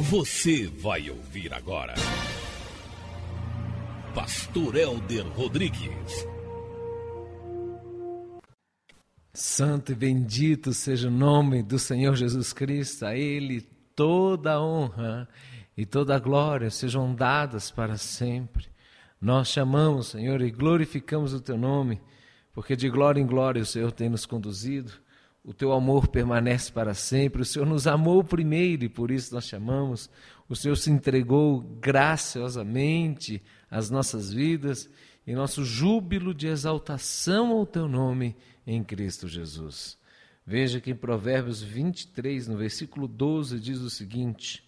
Você vai ouvir agora. Pastor Elder Rodrigues. Santo e bendito seja o nome do Senhor Jesus Cristo, a Ele toda a honra e toda a glória sejam dadas para sempre. Nós chamamos, Senhor, e glorificamos o Teu nome, porque de glória em glória o Senhor tem nos conduzido o teu amor permanece para sempre. O Senhor nos amou primeiro e por isso nós chamamos. O Senhor se entregou graciosamente às nossas vidas e nosso júbilo de exaltação ao teu nome em Cristo Jesus. Veja que em Provérbios 23, no versículo 12, diz o seguinte: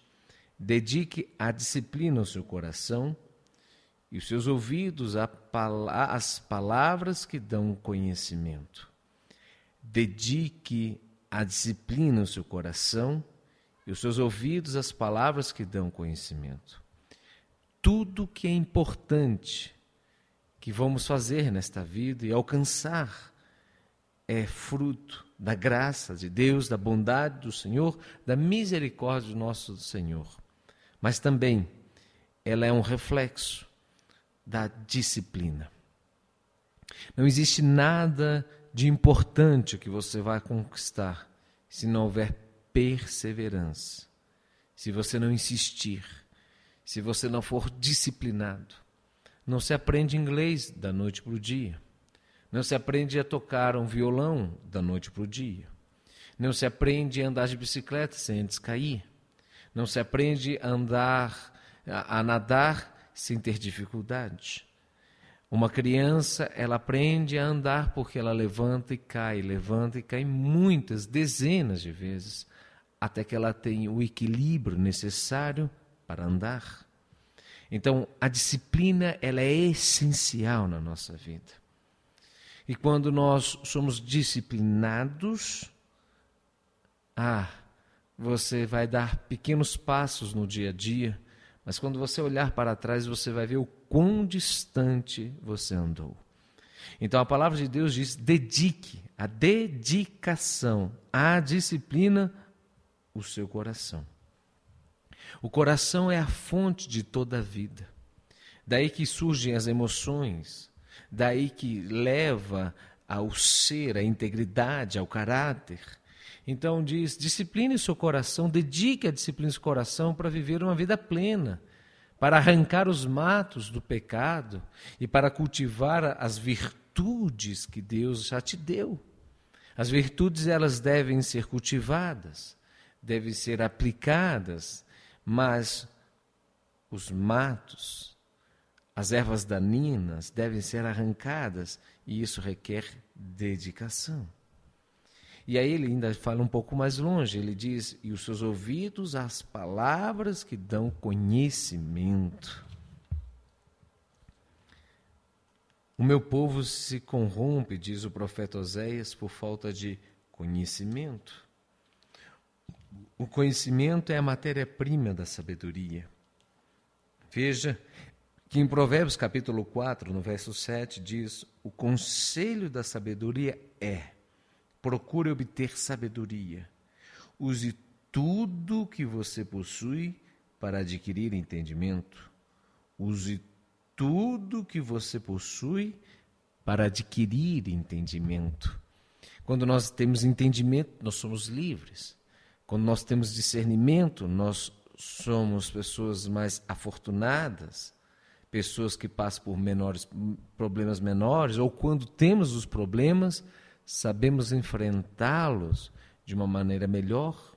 Dedique a disciplina ao seu coração e os seus ouvidos às palavras que dão conhecimento. Dedique a disciplina o seu coração e os seus ouvidos às palavras que dão conhecimento. Tudo que é importante que vamos fazer nesta vida e alcançar é fruto da graça de Deus, da bondade do Senhor, da misericórdia do nosso Senhor. Mas também ela é um reflexo da disciplina. Não existe nada de importante que você vai conquistar se não houver perseverança, se você não insistir, se você não for disciplinado. Não se aprende inglês da noite para o dia. Não se aprende a tocar um violão da noite para o dia. Não se aprende a andar de bicicleta sem antes cair. Não se aprende a andar, a, a nadar sem ter dificuldade. Uma criança, ela aprende a andar porque ela levanta e cai, levanta e cai muitas, dezenas de vezes, até que ela tenha o equilíbrio necessário para andar. Então, a disciplina, ela é essencial na nossa vida. E quando nós somos disciplinados, ah, você vai dar pequenos passos no dia a dia, mas quando você olhar para trás, você vai ver o quão distante você andou. Então a palavra de Deus diz: dedique a dedicação, a disciplina, o seu coração. O coração é a fonte de toda a vida. Daí que surgem as emoções, daí que leva ao ser, à integridade, ao caráter. Então diz: discipline seu coração, dedique a disciplina do seu coração para viver uma vida plena para arrancar os matos do pecado e para cultivar as virtudes que Deus já te deu. As virtudes elas devem ser cultivadas, devem ser aplicadas, mas os matos, as ervas daninhas devem ser arrancadas e isso requer dedicação. E aí ele ainda fala um pouco mais longe, ele diz: e os seus ouvidos às palavras que dão conhecimento. O meu povo se corrompe, diz o profeta Oséias, por falta de conhecimento. O conhecimento é a matéria-prima da sabedoria. Veja que em Provérbios capítulo 4, no verso 7, diz: O conselho da sabedoria é Procure obter sabedoria. Use tudo que você possui para adquirir entendimento. Use tudo que você possui para adquirir entendimento. Quando nós temos entendimento, nós somos livres. Quando nós temos discernimento, nós somos pessoas mais afortunadas, pessoas que passam por menores problemas menores, ou quando temos os problemas, sabemos enfrentá-los de uma maneira melhor.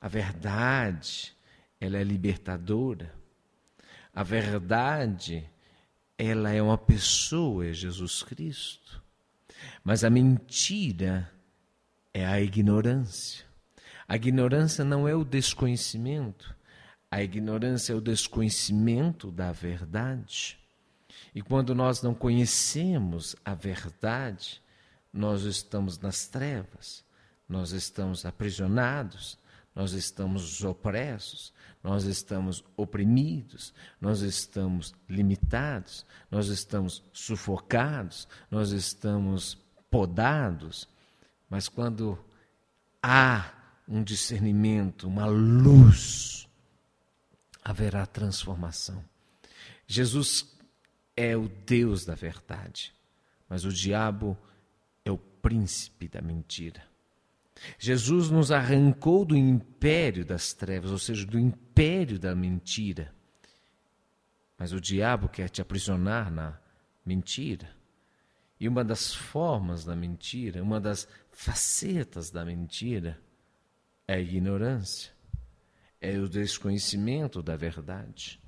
A verdade, ela é libertadora. A verdade, ela é uma pessoa, é Jesus Cristo. Mas a mentira é a ignorância. A ignorância não é o desconhecimento. A ignorância é o desconhecimento da verdade. E quando nós não conhecemos a verdade, nós estamos nas trevas, nós estamos aprisionados, nós estamos opressos, nós estamos oprimidos, nós estamos limitados, nós estamos sufocados, nós estamos podados. Mas quando há um discernimento, uma luz haverá transformação. Jesus é o Deus da verdade, mas o diabo é o príncipe da mentira. Jesus nos arrancou do império das trevas, ou seja, do império da mentira. Mas o diabo quer te aprisionar na mentira. E uma das formas da mentira, uma das facetas da mentira, é a ignorância, é o desconhecimento da verdade.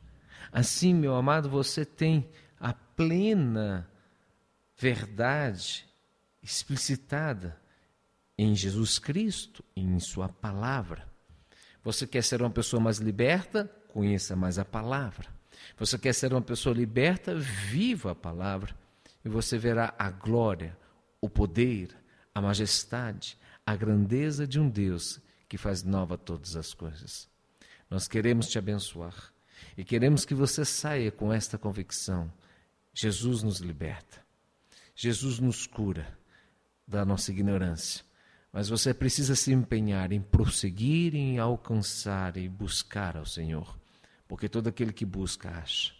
Assim, meu amado, você tem a plena verdade explicitada em Jesus Cristo em Sua palavra. Você quer ser uma pessoa mais liberta? Conheça mais a palavra. Você quer ser uma pessoa liberta? Viva a palavra. E você verá a glória, o poder, a majestade, a grandeza de um Deus que faz nova todas as coisas. Nós queremos te abençoar e queremos que você saia com esta convicção: Jesus nos liberta, Jesus nos cura da nossa ignorância. Mas você precisa se empenhar em prosseguir, em alcançar e buscar ao Senhor. Porque todo aquele que busca, acha.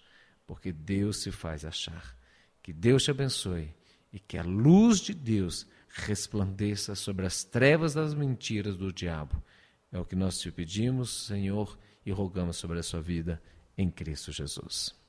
Porque Deus se faz achar. Que Deus te abençoe e que a luz de Deus resplandeça sobre as trevas das mentiras do diabo. É o que nós te pedimos, Senhor, e rogamos sobre a sua vida em Cristo Jesus.